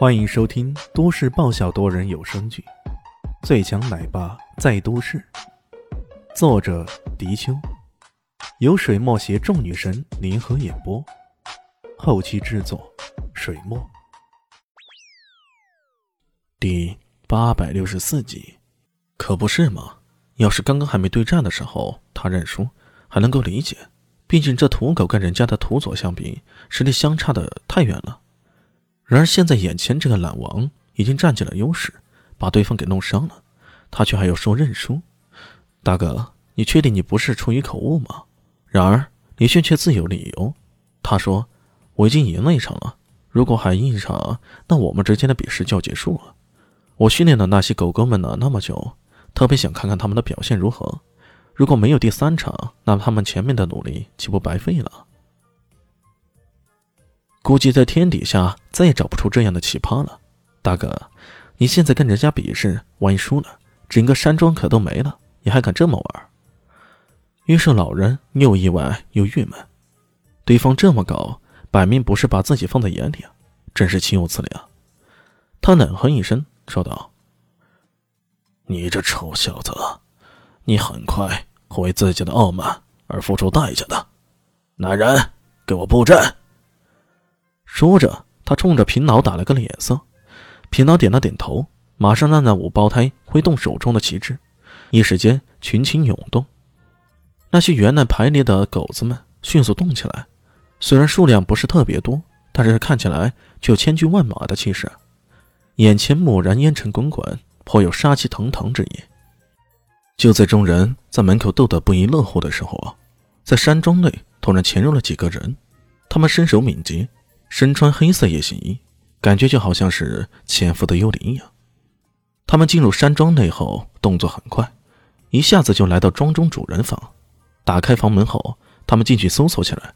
欢迎收听都市爆笑多人有声剧《最强奶爸在都市》，作者：迪秋，由水墨携众女神联合演播，后期制作：水墨。第八百六十四集，可不是嘛？要是刚刚还没对战的时候，他认输还能够理解，毕竟这土狗跟人家的土佐相比，实力相差的太远了。然而现在眼前这个懒王已经占据了优势，把对方给弄伤了，他却还要说认输。大哥，你确定你不是出于口误吗？然而李炫却自有理由。他说：“我已经赢了一场了，如果还赢一场，那我们之间的比试就要结束了。我训练的那些狗狗们呢那么久，特别想看看他们的表现如何。如果没有第三场，那他们前面的努力岂不白费了？”估计在天底下再也找不出这样的奇葩了，大哥，你现在跟人家比试，万一输了，整个山庄可都没了，你还敢这么玩？于是老人又意外又郁闷，对方这么搞，摆明不是把自己放在眼里啊，真是岂有此理啊！他冷哼一声，说道：“你这臭小子，你很快会为自己的傲慢而付出代价的。来人，给我布阵！”说着，他冲着平老打了个脸色，平老点了点头，马上让那五胞胎挥动手中的旗帜，一时间群情涌动。那些原来排列的狗子们迅速动起来，虽然数量不是特别多，但是看起来却有千军万马的气势。眼前蓦然烟尘滚滚，颇有杀气腾腾之意。就在众人在门口斗得不亦乐乎的时候啊，在山庄内突然潜入了几个人，他们身手敏捷。身穿黑色夜行衣，感觉就好像是潜伏的幽灵一样。他们进入山庄内后，动作很快，一下子就来到庄中主人房。打开房门后，他们进去搜索起来。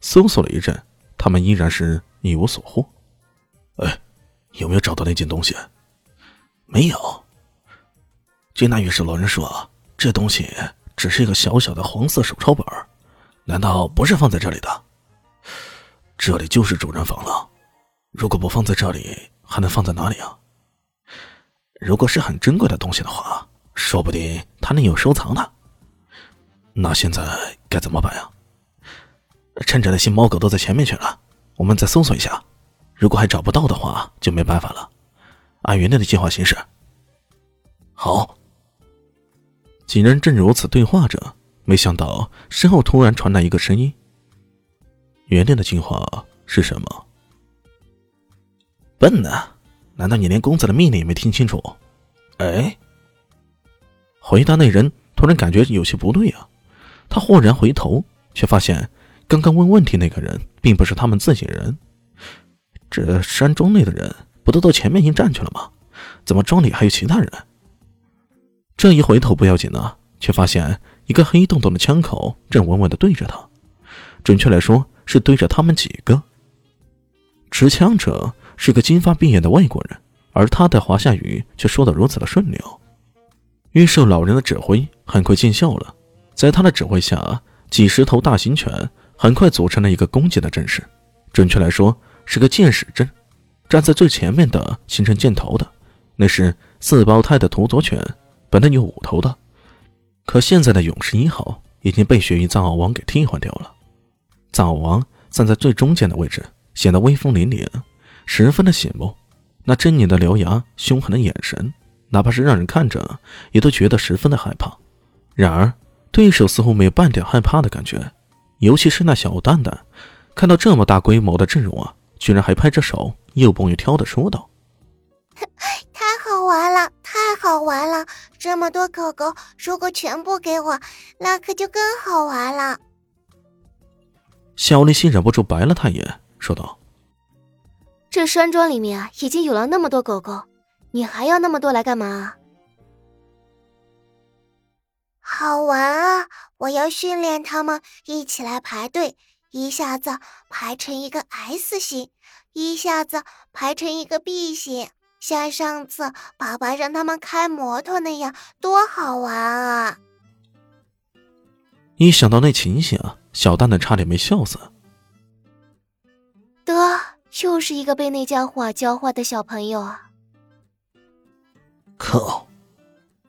搜索了一阵，他们依然是一无所获。哎，有没有找到那件东西？没有。金那御史老人说，这东西只是一个小小的黄色手抄本，难道不是放在这里的？这里就是主人房了，如果不放在这里，还能放在哪里啊？如果是很珍贵的东西的话，说不定他能有收藏呢。那现在该怎么办呀？趁着那些猫狗都在前面去了，我们再搜索一下。如果还找不到的话，就没办法了。按原来的计划行事。好。几人正如此对话着，没想到身后突然传来一个声音。原定的计划是什么？笨呢？难道你连公子的命令也没听清楚？哎！回答那人突然感觉有些不对啊！他豁然回头，却发现刚刚问问题那个人并不是他们自己人。这山庄内的人不都到前面迎战去了吗？怎么庄里还有其他人？这一回头不要紧呢，却发现一个黑洞洞的枪口正稳稳的对着他。准确来说。是对着他们几个。持枪者是个金发碧眼的外国人，而他的华夏语却说得如此的顺溜。预受老人的指挥，很快见效了。在他的指挥下，几十头大型犬很快组成了一个攻击的阵势。准确来说，是个箭矢阵。站在最前面的，形成箭头的，那是四胞胎的土佐犬，本来有五头的，可现在的勇士一号已经被雪域藏獒王给替换掉了。藏王站在最中间的位置，显得威风凛凛，十分的醒目。那狰狞的獠牙、凶狠的眼神，哪怕是让人看着，也都觉得十分的害怕。然而，对手似乎没有半点害怕的感觉。尤其是那小蛋蛋，看到这么大规模的阵容啊，居然还拍着手，又蹦又跳的说道：“太好玩了，太好玩了！这么多狗狗，如果全部给我，那可就更好玩了。”小丽心忍不住白了他一眼，说道：“这山庄里面啊，已经有了那么多狗狗，你还要那么多来干嘛？”好玩啊！我要训练他们一起来排队，一下子排成一个 S 型，一下子排成一个 B 型，像上次爸爸让他们开摩托那样，多好玩啊！一想到那情形啊！小蛋蛋差点没笑死。得，又是一个被那家伙教坏的小朋友啊！靠！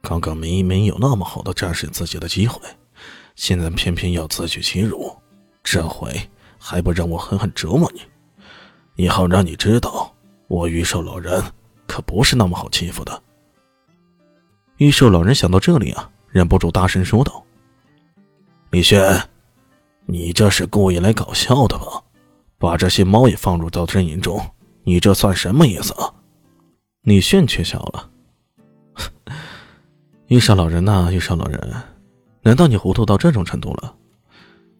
刚刚明明有那么好的战胜自己的机会，现在偏偏要自取其辱，这回还不让我狠狠折磨你？以后让你知道，我玉寿老人可不是那么好欺负的。玉寿老人想到这里啊，忍不住大声说道：“李轩，你这是故意来搞笑的吧？把这些猫也放入到阵营中，你这算什么意思啊？”李炫却笑了。玉少老人呐，玉少老人，难道你糊涂到这种程度了？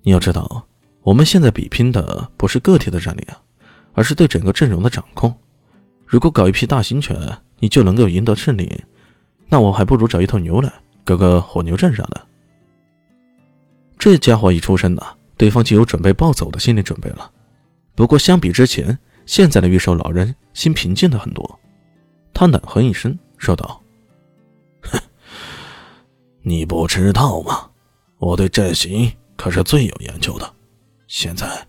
你要知道，我们现在比拼的不是个体的战力啊，而是对整个阵容的掌控。如果搞一批大型犬，你就能够赢得胜利，那我还不如找一头牛来，搞个火牛阵啥的。这家伙一出生呐，对方就有准备暴走的心理准备了。不过相比之前，现在的玉兽老人心平静了很多。他冷哼一声，说道。哼你不知道吗？我对阵型可是最有研究的。现在，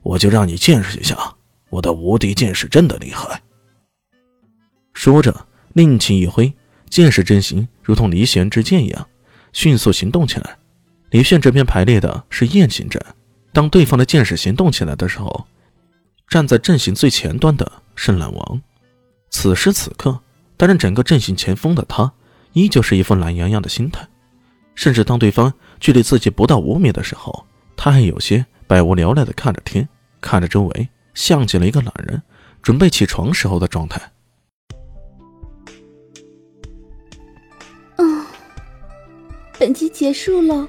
我就让你见识一下我的无敌剑士阵的厉害。说着，令旗一挥，剑士阵型如同离弦之箭一样，迅速行动起来。李炫这边排列的是雁行阵，当对方的剑士行动起来的时候，站在阵型最前端的是懒王。此时此刻，担任整个阵型前锋的他。依旧是一副懒洋洋的心态，甚至当对方距离自己不到五米的时候，他还有些百无聊赖的看着天，看着周围，像极了一个懒人准备起床时候的状态。嗯，本集结束了，